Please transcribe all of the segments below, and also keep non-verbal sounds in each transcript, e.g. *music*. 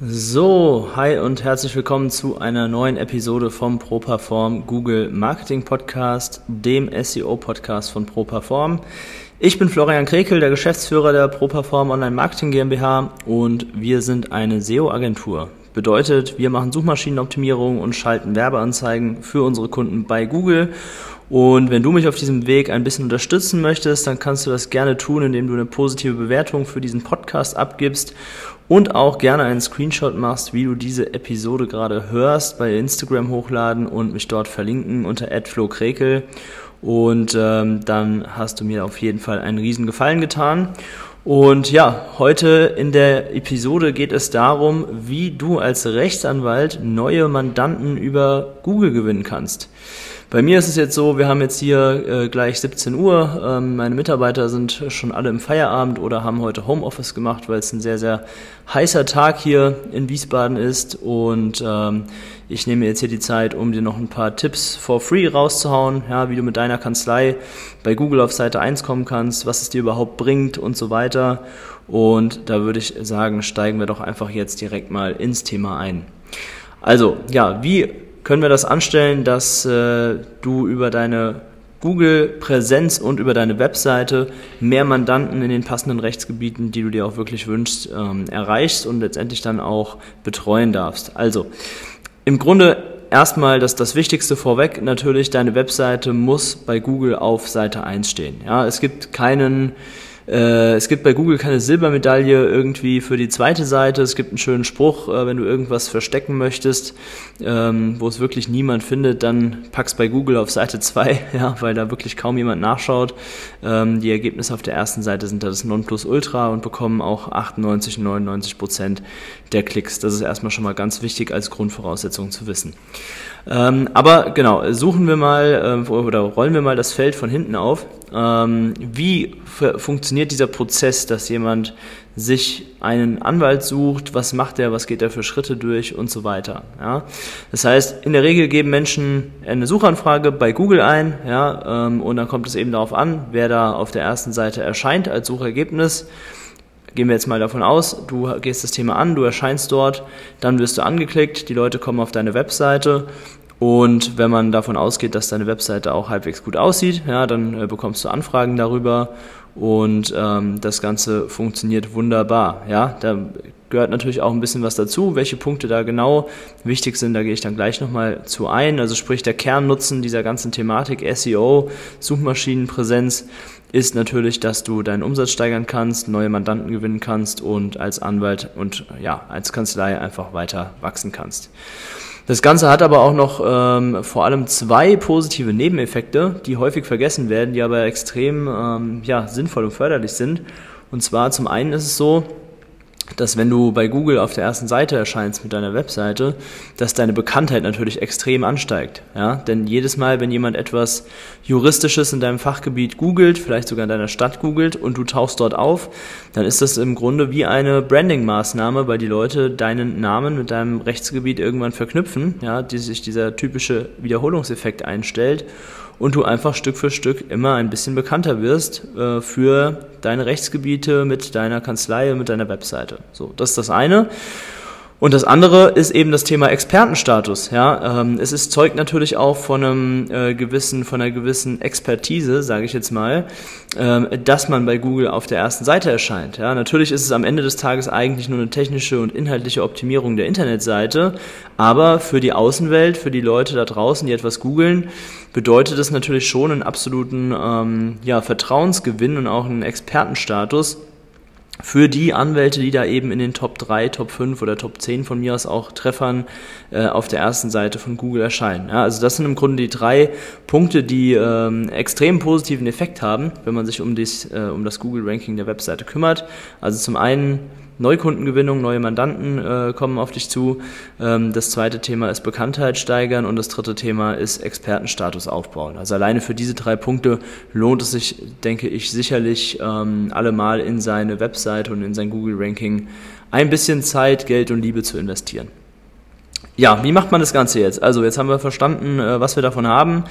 So, hi und herzlich willkommen zu einer neuen Episode vom ProPerform Google Marketing Podcast, dem SEO Podcast von ProPerform. Ich bin Florian Krekel, der Geschäftsführer der ProPerform Online Marketing GmbH und wir sind eine SEO-Agentur. Bedeutet, wir machen Suchmaschinenoptimierung und schalten Werbeanzeigen für unsere Kunden bei Google. Und wenn du mich auf diesem Weg ein bisschen unterstützen möchtest, dann kannst du das gerne tun, indem du eine positive Bewertung für diesen Podcast abgibst und auch gerne einen Screenshot machst, wie du diese Episode gerade hörst, bei Instagram hochladen und mich dort verlinken unter @flokrekel. Und ähm, dann hast du mir auf jeden Fall einen riesen Gefallen getan. Und ja, heute in der Episode geht es darum, wie du als Rechtsanwalt neue Mandanten über Google gewinnen kannst. Bei mir ist es jetzt so, wir haben jetzt hier äh, gleich 17 Uhr. Ähm, meine Mitarbeiter sind schon alle im Feierabend oder haben heute Homeoffice gemacht, weil es ein sehr, sehr heißer Tag hier in Wiesbaden ist. Und ähm, ich nehme jetzt hier die Zeit, um dir noch ein paar Tipps for free rauszuhauen, ja, wie du mit deiner Kanzlei bei Google auf Seite 1 kommen kannst, was es dir überhaupt bringt und so weiter. Und da würde ich sagen, steigen wir doch einfach jetzt direkt mal ins Thema ein. Also, ja, wie können wir das anstellen, dass äh, du über deine Google-Präsenz und über deine Webseite mehr Mandanten in den passenden Rechtsgebieten, die du dir auch wirklich wünschst, ähm, erreichst und letztendlich dann auch betreuen darfst. Also im Grunde erstmal das, das Wichtigste vorweg, natürlich, deine Webseite muss bei Google auf Seite 1 stehen. Ja, es gibt keinen äh, es gibt bei Google keine Silbermedaille irgendwie für die zweite Seite. Es gibt einen schönen Spruch, äh, wenn du irgendwas verstecken möchtest, ähm, wo es wirklich niemand findet, dann pack's bei Google auf Seite *laughs* 2, ja, weil da wirklich kaum jemand nachschaut. Ähm, die Ergebnisse auf der ersten Seite sind da das Nonplusultra und bekommen auch 98, 99 Prozent der Klicks. Das ist erstmal schon mal ganz wichtig als Grundvoraussetzung zu wissen. Ähm, aber genau, suchen wir mal äh, oder rollen wir mal das Feld von hinten auf. Ähm, wie funktioniert dieser Prozess, dass jemand sich einen Anwalt sucht, was macht er, was geht er für Schritte durch und so weiter. Ja? Das heißt, in der Regel geben Menschen eine Suchanfrage bei Google ein, ja, ähm, und dann kommt es eben darauf an, wer da auf der ersten Seite erscheint als Suchergebnis. Gehen wir jetzt mal davon aus, du gehst das Thema an, du erscheinst dort, dann wirst du angeklickt, die Leute kommen auf deine Webseite und wenn man davon ausgeht, dass deine Webseite auch halbwegs gut aussieht, ja, dann äh, bekommst du Anfragen darüber und ähm, das Ganze funktioniert wunderbar. Ja, da gehört natürlich auch ein bisschen was dazu. Welche Punkte da genau wichtig sind, da gehe ich dann gleich nochmal zu ein. Also sprich der Kernnutzen dieser ganzen Thematik SEO, Suchmaschinenpräsenz ist natürlich, dass du deinen Umsatz steigern kannst, neue Mandanten gewinnen kannst und als Anwalt und ja, als Kanzlei einfach weiter wachsen kannst. Das Ganze hat aber auch noch ähm, vor allem zwei positive Nebeneffekte, die häufig vergessen werden, die aber extrem ähm, ja, sinnvoll und förderlich sind. Und zwar zum einen ist es so, dass wenn du bei Google auf der ersten Seite erscheinst mit deiner Webseite, dass deine Bekanntheit natürlich extrem ansteigt. Ja? Denn jedes Mal, wenn jemand etwas Juristisches in deinem Fachgebiet googelt, vielleicht sogar in deiner Stadt googelt und du tauchst dort auf, dann ist das im Grunde wie eine Branding-Maßnahme, weil die Leute deinen Namen mit deinem Rechtsgebiet irgendwann verknüpfen, ja, die sich dieser typische Wiederholungseffekt einstellt und du einfach Stück für Stück immer ein bisschen bekannter wirst äh, für deine Rechtsgebiete mit deiner Kanzlei und mit deiner Webseite. So, das ist das eine. Und das andere ist eben das Thema Expertenstatus. Ja, ähm, es ist zeugt natürlich auch von einem äh, gewissen, von einer gewissen Expertise, sage ich jetzt mal, ähm, dass man bei Google auf der ersten Seite erscheint. Ja, natürlich ist es am Ende des Tages eigentlich nur eine technische und inhaltliche Optimierung der Internetseite, aber für die Außenwelt, für die Leute da draußen, die etwas googeln, bedeutet es natürlich schon einen absoluten ähm, ja, Vertrauensgewinn und auch einen Expertenstatus für die Anwälte, die da eben in den Top 3, Top 5 oder Top 10 von mir aus auch Treffern äh, auf der ersten Seite von Google erscheinen. Ja, also das sind im Grunde die drei Punkte, die ähm, extrem positiven Effekt haben, wenn man sich um, dies, äh, um das Google-Ranking der Webseite kümmert. Also zum einen Neukundengewinnung, neue Mandanten äh, kommen auf dich zu. Ähm, das zweite Thema ist Bekanntheit steigern und das dritte Thema ist Expertenstatus aufbauen. Also alleine für diese drei Punkte lohnt es sich, denke ich, sicherlich ähm, allemal in seine Webseite und in sein Google-Ranking ein bisschen Zeit, Geld und Liebe zu investieren. Ja, wie macht man das Ganze jetzt? Also jetzt haben wir verstanden, äh, was wir davon haben,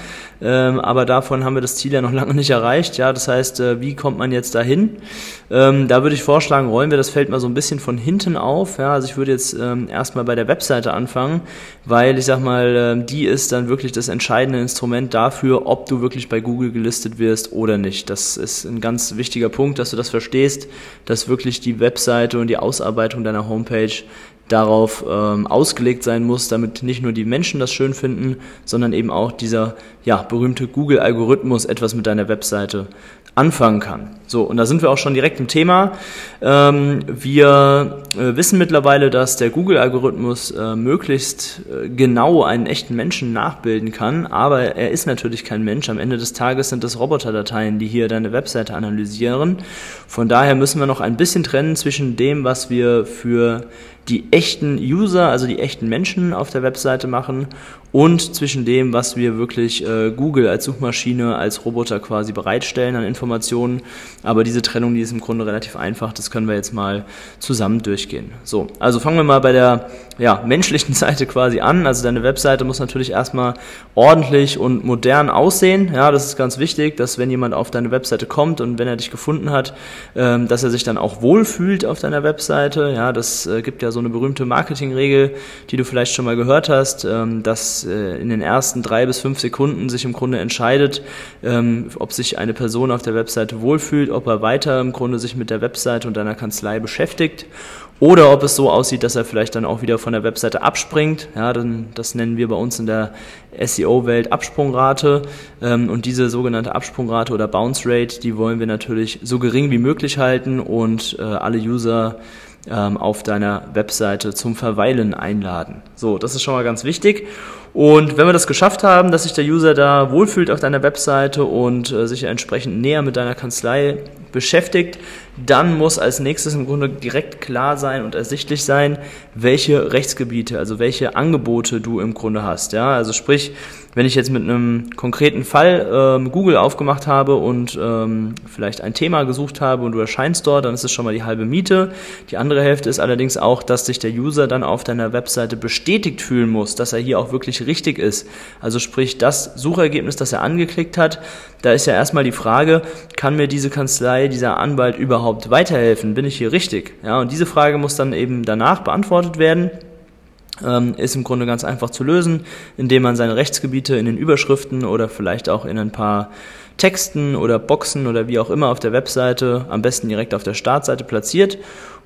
ähm, aber davon haben wir das Ziel ja noch *laughs* lange nicht erreicht. Ja, das heißt, äh, wie kommt man jetzt dahin? Ähm, da würde ich vorschlagen, rollen wir das Feld mal so ein bisschen von hinten auf. Ja, also ich würde jetzt ähm, erstmal bei der Webseite anfangen, weil ich sag mal, die ist dann wirklich das entscheidende Instrument dafür, ob du wirklich bei Google gelistet wirst oder nicht. Das ist ein ganz wichtiger Punkt, dass du das verstehst, dass wirklich die Webseite und die Ausarbeitung deiner Homepage darauf ähm, ausgelegt sein muss, damit nicht nur die Menschen das schön finden, sondern eben auch dieser ja, berühmte Google-Algorithmus etwas mit deiner Webseite anfangen kann. So, und da sind wir auch schon direkt im Thema. Ähm, wir äh, wissen mittlerweile, dass der Google-Algorithmus äh, möglichst äh, genau einen echten Menschen nachbilden kann, aber er ist natürlich kein Mensch. Am Ende des Tages sind das Roboterdateien, die hier deine Webseite analysieren. Von daher müssen wir noch ein bisschen trennen zwischen dem, was wir für die echten User, also die echten Menschen auf der Webseite machen und zwischen dem, was wir wirklich äh, Google als Suchmaschine, als Roboter quasi bereitstellen an Informationen. Aber diese Trennung, die ist im Grunde relativ einfach. Das können wir jetzt mal zusammen durchgehen. So, also fangen wir mal bei der ja, menschlichen *laughs* Seite quasi an. Also deine Webseite muss natürlich erstmal ordentlich und modern aussehen. Ja, das ist ganz wichtig, dass wenn jemand auf deine Webseite kommt und wenn er dich gefunden hat, ähm, dass er sich dann auch wohlfühlt auf deiner Webseite. Ja, das äh, gibt ja so eine berühmte Marketingregel, die du vielleicht schon mal gehört hast, ähm, dass äh, in den ersten drei bis fünf Sekunden sich im Grunde entscheidet, ähm, ob sich eine Person auf der Webseite wohlfühlt, ob er weiter im Grunde sich mit der Webseite und deiner Kanzlei beschäftigt oder ob es so aussieht, dass er vielleicht dann auch wieder von der Webseite abspringt. Ja, dann, das nennen wir bei uns in der SEO-Welt Absprungrate. Ähm, und diese sogenannte Absprungrate oder Bounce Rate, die wollen wir natürlich so gering wie möglich halten und äh, alle User auf deiner Webseite zum Verweilen einladen. So, das ist schon mal ganz wichtig. Und wenn wir das geschafft haben, dass sich der User da wohlfühlt auf deiner Webseite und äh, sich entsprechend näher mit deiner Kanzlei beschäftigt, dann muss als nächstes im Grunde direkt klar sein und ersichtlich sein, welche Rechtsgebiete, also welche Angebote du im Grunde hast. Ja, also sprich, wenn ich jetzt mit einem konkreten Fall ähm, Google aufgemacht habe und ähm, vielleicht ein Thema gesucht habe und du erscheinst dort, dann ist es schon mal die halbe Miete. Die andere Hälfte ist allerdings auch, dass sich der User dann auf deiner Webseite bestätigt fühlen muss, dass er hier auch wirklich richtig ist. Also sprich, das Suchergebnis, das er angeklickt hat, da ist ja erstmal die Frage, kann mir diese Kanzlei, dieser Anwalt überhaupt weiterhelfen? Bin ich hier richtig? Ja, und diese Frage muss dann eben danach beantwortet werden ist im Grunde ganz einfach zu lösen, indem man seine Rechtsgebiete in den Überschriften oder vielleicht auch in ein paar Texten oder Boxen oder wie auch immer auf der Webseite, am besten direkt auf der Startseite platziert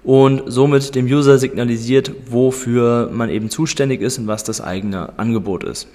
und somit dem User signalisiert, wofür man eben zuständig ist und was das eigene Angebot ist.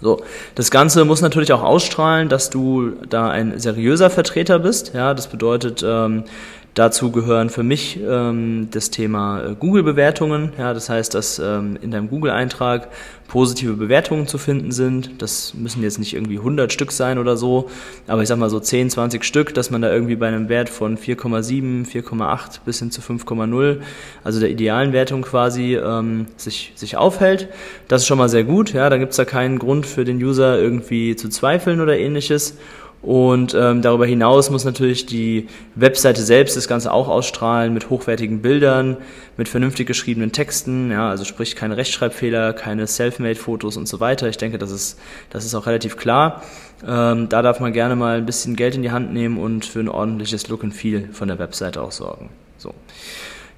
So, das Ganze muss natürlich auch ausstrahlen, dass du da ein seriöser Vertreter bist. Ja, das bedeutet, ähm, Dazu gehören für mich ähm, das Thema äh, Google-Bewertungen. Ja, das heißt, dass ähm, in deinem Google-Eintrag positive Bewertungen zu finden sind. Das müssen jetzt nicht irgendwie 100 Stück sein oder so, aber ich sag mal so 10, 20 Stück, dass man da irgendwie bei einem Wert von 4,7, 4,8 bis hin zu 5,0, also der idealen Wertung quasi, ähm, sich, sich aufhält. Das ist schon mal sehr gut. Ja, da gibt's da keinen Grund für den User irgendwie zu zweifeln oder ähnliches. Und ähm, darüber hinaus muss natürlich die Webseite selbst das Ganze auch ausstrahlen mit hochwertigen Bildern, mit vernünftig geschriebenen Texten, ja, also sprich keine Rechtschreibfehler, keine Selfmade-Fotos und so weiter. Ich denke, das ist, das ist auch relativ klar. Ähm, da darf man gerne mal ein bisschen Geld in die Hand nehmen und für ein ordentliches Look and Feel von der Webseite auch sorgen. So.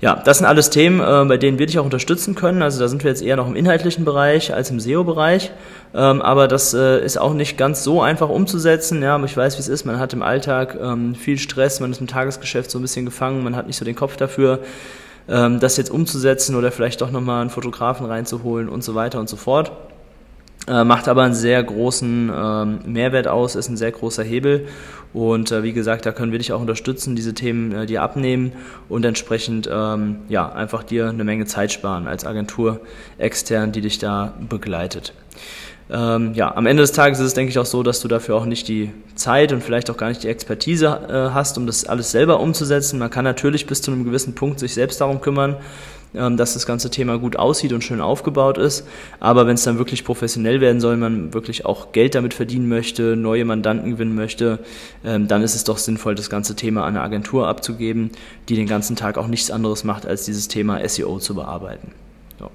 Ja, das sind alles Themen, äh, bei denen wir dich auch unterstützen können. Also da sind wir jetzt eher noch im inhaltlichen Bereich als im SEO-Bereich. Ähm, aber das äh, ist auch nicht ganz so einfach umzusetzen. Ja, ich weiß, wie es ist. Man hat im Alltag ähm, viel Stress, man ist im Tagesgeschäft so ein bisschen gefangen, man hat nicht so den Kopf dafür, ähm, das jetzt umzusetzen oder vielleicht doch nochmal einen Fotografen reinzuholen und so weiter und so fort. Äh, macht aber einen sehr großen ähm, Mehrwert aus, ist ein sehr großer Hebel. Und äh, wie gesagt, da können wir dich auch unterstützen, diese Themen äh, dir abnehmen und entsprechend ähm, ja, einfach dir eine Menge Zeit sparen als Agentur extern, die dich da begleitet. Ähm, ja, am Ende des Tages ist es, denke ich, auch so, dass du dafür auch nicht die Zeit und vielleicht auch gar nicht die Expertise äh, hast, um das alles selber umzusetzen. Man kann natürlich bis zu einem gewissen Punkt sich selbst darum kümmern, dass das ganze Thema gut aussieht und schön aufgebaut ist. Aber wenn es dann wirklich professionell werden soll, man wirklich auch Geld damit verdienen möchte, neue Mandanten gewinnen möchte, ähm, dann ist es doch sinnvoll, das ganze Thema an eine Agentur abzugeben, die den ganzen Tag auch nichts anderes macht, als dieses Thema SEO zu bearbeiten. So.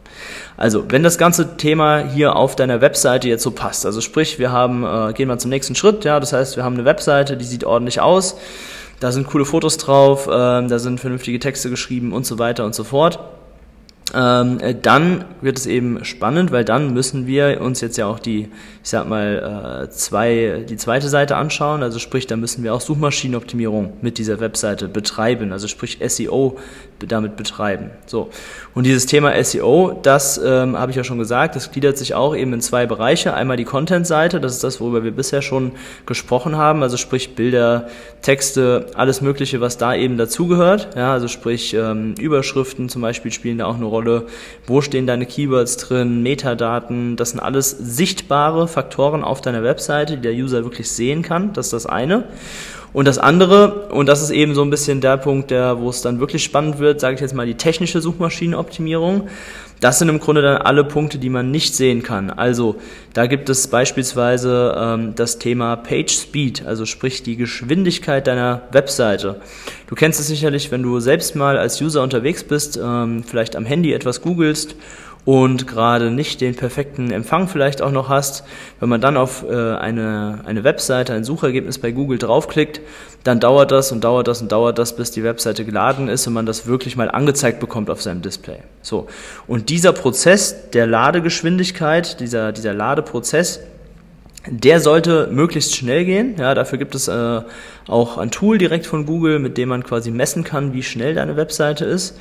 Also, wenn das ganze Thema hier auf deiner Webseite jetzt so passt, also sprich, wir haben, äh, gehen wir zum nächsten Schritt, ja, das heißt, wir haben eine Webseite, die sieht ordentlich aus, da sind coole Fotos drauf, äh, da sind vernünftige Texte geschrieben und so weiter und so fort ähm, äh, dann wird es eben spannend, weil dann müssen wir uns jetzt ja auch die, ich sag mal, äh, zwei, die zweite Seite anschauen. Also sprich, da müssen wir auch Suchmaschinenoptimierung mit dieser Webseite betreiben, also sprich SEO damit betreiben. So. Und dieses Thema SEO, das ähm, habe ich ja schon gesagt, das gliedert sich auch eben in zwei Bereiche. Einmal die Content-Seite, das ist das, worüber wir bisher schon gesprochen haben, also sprich Bilder, Texte, alles Mögliche, was da eben dazugehört. Ja, also sprich ähm, Überschriften zum Beispiel spielen da auch eine Rolle wo stehen deine Keywords drin, Metadaten, das sind alles sichtbare Faktoren auf deiner Webseite, die der User wirklich sehen kann, das ist das eine. Und das andere, und das ist eben so ein bisschen der Punkt, der, wo es dann wirklich spannend wird, sage ich jetzt mal die technische Suchmaschinenoptimierung. Das sind im Grunde dann alle Punkte, die man nicht sehen kann. Also da gibt es beispielsweise ähm, das Thema Page Speed, also sprich die Geschwindigkeit deiner Webseite. Du kennst es sicherlich, wenn du selbst mal als User unterwegs bist, ähm, vielleicht am Handy etwas googelst und gerade nicht den perfekten Empfang vielleicht auch noch hast, wenn man dann auf äh, eine, eine Webseite, ein Suchergebnis bei Google draufklickt, dann dauert das und dauert das und dauert das, bis die Webseite geladen ist und man das wirklich mal angezeigt bekommt auf seinem Display. So. Und dieser Prozess der Ladegeschwindigkeit, dieser, dieser Ladeprozess, der sollte möglichst schnell gehen. Ja, dafür gibt es äh, auch ein Tool direkt von Google, mit dem man quasi messen kann, wie schnell deine Webseite ist.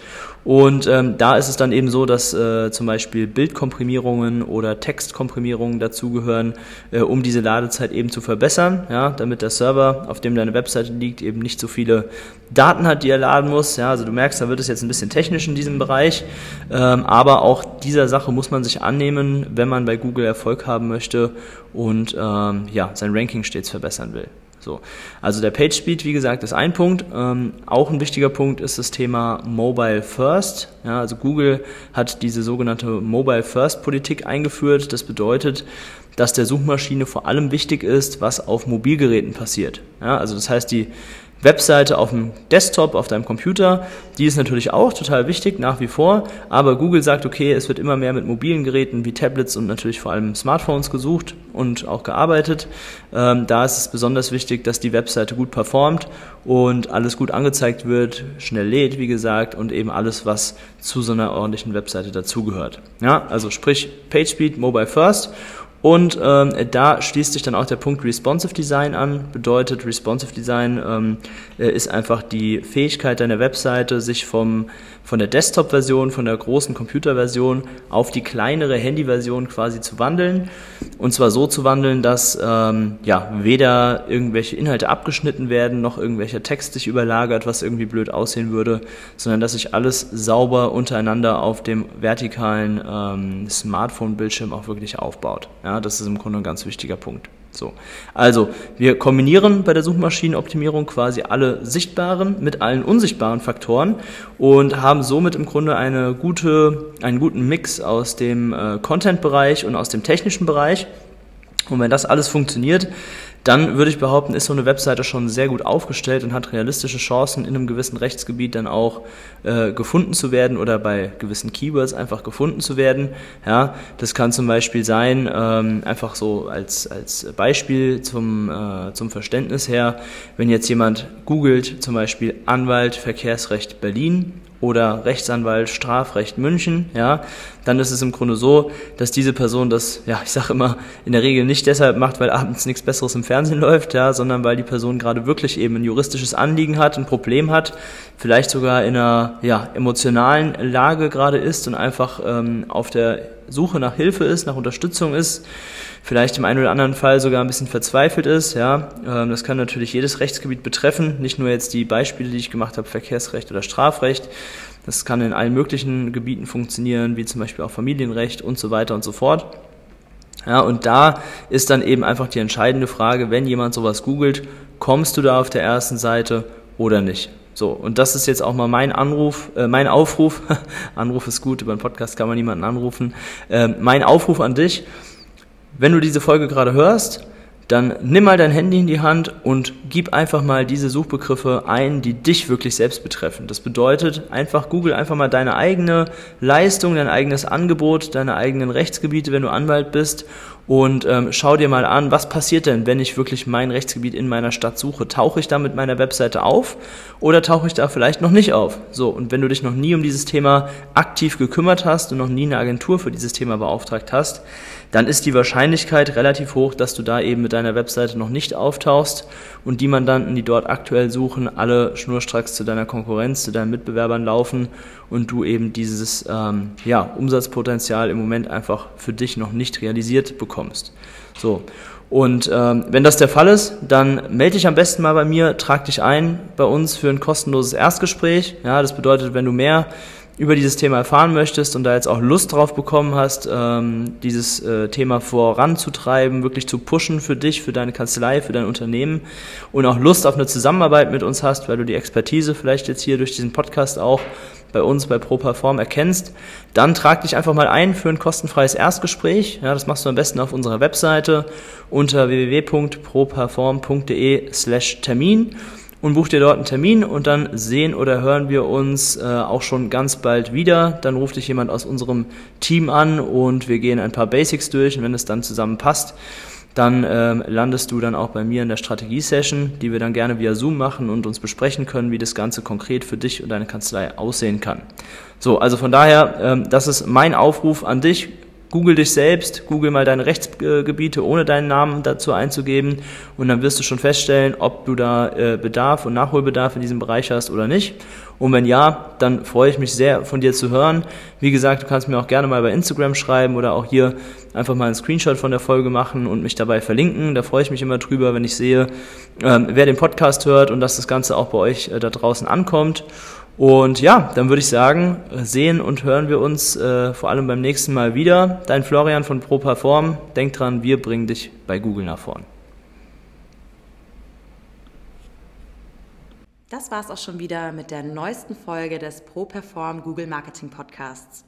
Und ähm, da ist es dann eben so, dass äh, zum Beispiel Bildkomprimierungen oder Textkomprimierungen dazugehören, äh, um diese Ladezeit eben zu verbessern, ja, damit der Server, auf dem deine Webseite liegt, eben nicht so viele Daten hat, die er laden muss. Ja, also du merkst, da wird es jetzt ein bisschen technisch in diesem Bereich, ähm, aber auch dieser Sache muss man sich annehmen, wenn man bei Google Erfolg haben möchte und ähm, ja, sein Ranking stets verbessern will. So. Also der Page Speed, wie gesagt, ist ein Punkt. Ähm, auch ein wichtiger Punkt ist das Thema Mobile First. Ja, also Google hat diese sogenannte Mobile First Politik eingeführt. Das bedeutet, dass der Suchmaschine vor allem wichtig ist, was auf Mobilgeräten passiert. Ja, also das heißt, die Webseite auf dem Desktop, auf deinem Computer, die ist natürlich auch total wichtig nach wie vor, aber Google sagt, okay, es wird immer mehr mit mobilen Geräten wie Tablets und natürlich vor allem Smartphones gesucht und auch gearbeitet. Ähm, da ist es besonders wichtig, dass die Webseite gut performt und alles gut angezeigt wird, schnell lädt, wie gesagt, und eben alles, was zu so einer ordentlichen Webseite dazugehört. Ja, also sprich PageSpeed, Mobile First und ähm, da schließt sich dann auch der Punkt Responsive Design an. Bedeutet, Responsive Design ähm, äh, ist einfach die Fähigkeit deiner Webseite, sich vom von der Desktop-Version, von der großen Computer-Version auf die kleinere Handy-Version quasi zu wandeln. Und zwar so zu wandeln, dass ähm, ja, weder irgendwelche Inhalte abgeschnitten werden, noch irgendwelcher Text sich überlagert, was irgendwie blöd aussehen würde, sondern dass sich alles sauber untereinander auf dem vertikalen ähm, Smartphone-Bildschirm auch wirklich aufbaut. Ja, das ist im Grunde ein ganz wichtiger Punkt. So. Also, wir kombinieren bei der Suchmaschinenoptimierung quasi alle sichtbaren mit allen unsichtbaren Faktoren und haben somit im Grunde eine gute, einen guten Mix aus dem äh, Content-Bereich und aus dem technischen Bereich. Und wenn das alles funktioniert, dann würde ich behaupten, ist so eine Webseite schon sehr gut aufgestellt und hat realistische Chancen, in einem gewissen Rechtsgebiet dann auch äh, gefunden zu werden oder bei gewissen Keywords einfach gefunden zu werden. Ja, das kann zum Beispiel sein, ähm, einfach so als, als Beispiel zum, äh, zum Verständnis her, wenn jetzt jemand googelt, zum Beispiel Anwalt Verkehrsrecht Berlin oder Rechtsanwalt Strafrecht München, ja, dann ist es im Grunde so, dass diese Person das, ja, ich sage immer, in der Regel nicht deshalb macht, weil abends nichts Besseres im Fernsehen *laughs* läuft, ja, sondern weil die Person gerade wirklich eben ein juristisches Anliegen hat, ein Problem hat, vielleicht sogar in einer ja, emotionalen Lage gerade ist und einfach ähm, auf der Suche nach Hilfe ist, nach Unterstützung ist, vielleicht im einen oder anderen Fall sogar ein bisschen verzweifelt ist. Ja, ähm, das kann natürlich jedes Rechtsgebiet betreffen, nicht nur jetzt die Beispiele, die ich gemacht habe, Verkehrsrecht oder Strafrecht. Das kann in allen möglichen Gebieten funktionieren, wie zum Beispiel auch Familienrecht und so weiter und so fort. Ja, und da ist dann eben einfach die entscheidende Frage, wenn jemand sowas googelt, kommst du da auf der ersten Seite oder nicht? So, und das ist jetzt auch mal mein Anruf, äh, mein Aufruf. *laughs* Anruf ist gut, über einen Podcast kann man niemanden anrufen. Äh, mein Aufruf an dich, wenn du diese Folge gerade hörst, dann nimm mal dein Handy in die Hand und gib einfach mal diese Suchbegriffe ein, die dich wirklich selbst betreffen. Das bedeutet einfach, google einfach mal deine eigene Leistung, dein eigenes Angebot, deine eigenen Rechtsgebiete, wenn du Anwalt bist und ähm, schau dir mal an, was passiert denn, wenn ich wirklich mein Rechtsgebiet in meiner Stadt suche. Tauche ich da mit meiner Webseite auf oder tauche ich da vielleicht noch nicht auf? So, und wenn du dich noch nie um dieses Thema aktiv gekümmert hast und noch nie eine Agentur für dieses Thema beauftragt hast, dann ist die Wahrscheinlichkeit relativ hoch, dass du da eben mit deiner Webseite noch nicht auftauchst und die Mandanten, die dort aktuell suchen, alle schnurstracks zu deiner Konkurrenz, zu deinen Mitbewerbern laufen und du eben dieses ähm, ja, Umsatzpotenzial im Moment einfach für dich noch nicht realisiert bekommst. So. Und ähm, wenn das der Fall ist, dann melde dich am besten mal bei mir, trag dich ein bei uns für ein kostenloses Erstgespräch. Ja, das bedeutet, wenn du mehr über dieses Thema erfahren möchtest und da jetzt auch Lust drauf bekommen hast, ähm, dieses äh, Thema voranzutreiben, wirklich zu pushen für dich, für deine Kanzlei, für dein Unternehmen und auch Lust auf eine Zusammenarbeit mit uns hast, weil du die Expertise vielleicht jetzt hier durch diesen Podcast auch bei uns bei ProPerform erkennst, dann trag dich einfach mal ein für ein kostenfreies Erstgespräch. Ja, das machst du am besten auf unserer Webseite unter www.properform.de slash Termin und buch dir dort einen Termin und dann sehen oder hören wir uns äh, auch schon ganz bald wieder. Dann ruft dich jemand aus unserem Team an und wir gehen ein paar Basics durch und wenn es dann zusammen passt, dann ähm, landest du dann auch bei mir in der Strategie-Session, die wir dann gerne via Zoom machen und uns besprechen können, wie das Ganze konkret für dich und deine Kanzlei aussehen kann. So, also von daher, ähm, das ist mein Aufruf an dich. Google dich selbst, google mal deine Rechtsgebiete, ohne deinen Namen dazu einzugeben und dann wirst du schon feststellen, ob du da äh, Bedarf und Nachholbedarf in diesem Bereich hast oder nicht. Und wenn ja, dann freue ich mich sehr von dir zu hören. Wie gesagt, du kannst mir auch gerne mal bei Instagram schreiben oder auch hier einfach mal einen Screenshot von der Folge machen und mich dabei verlinken. Da freue ich mich immer drüber, wenn ich sehe, ähm, wer den Podcast hört und dass das Ganze auch bei euch äh, da draußen ankommt. Und ja, dann würde ich sagen, sehen und hören wir uns äh, vor allem beim nächsten Mal wieder. Dein Florian von ProPerform. Denk dran, wir bringen dich bei Google nach vorn. Das war es auch schon wieder mit der neuesten Folge des ProPerform Google Marketing Podcasts.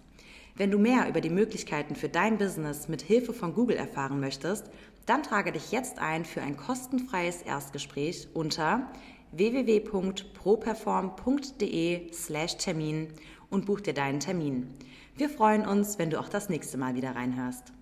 Wenn du mehr über die Möglichkeiten für dein Business mit Hilfe von Google erfahren möchtest, dann trage dich jetzt ein für ein kostenfreies Erstgespräch unter www.properform.de/termin und buch dir deinen Termin. Wir freuen uns, wenn du auch das nächste Mal wieder reinhörst.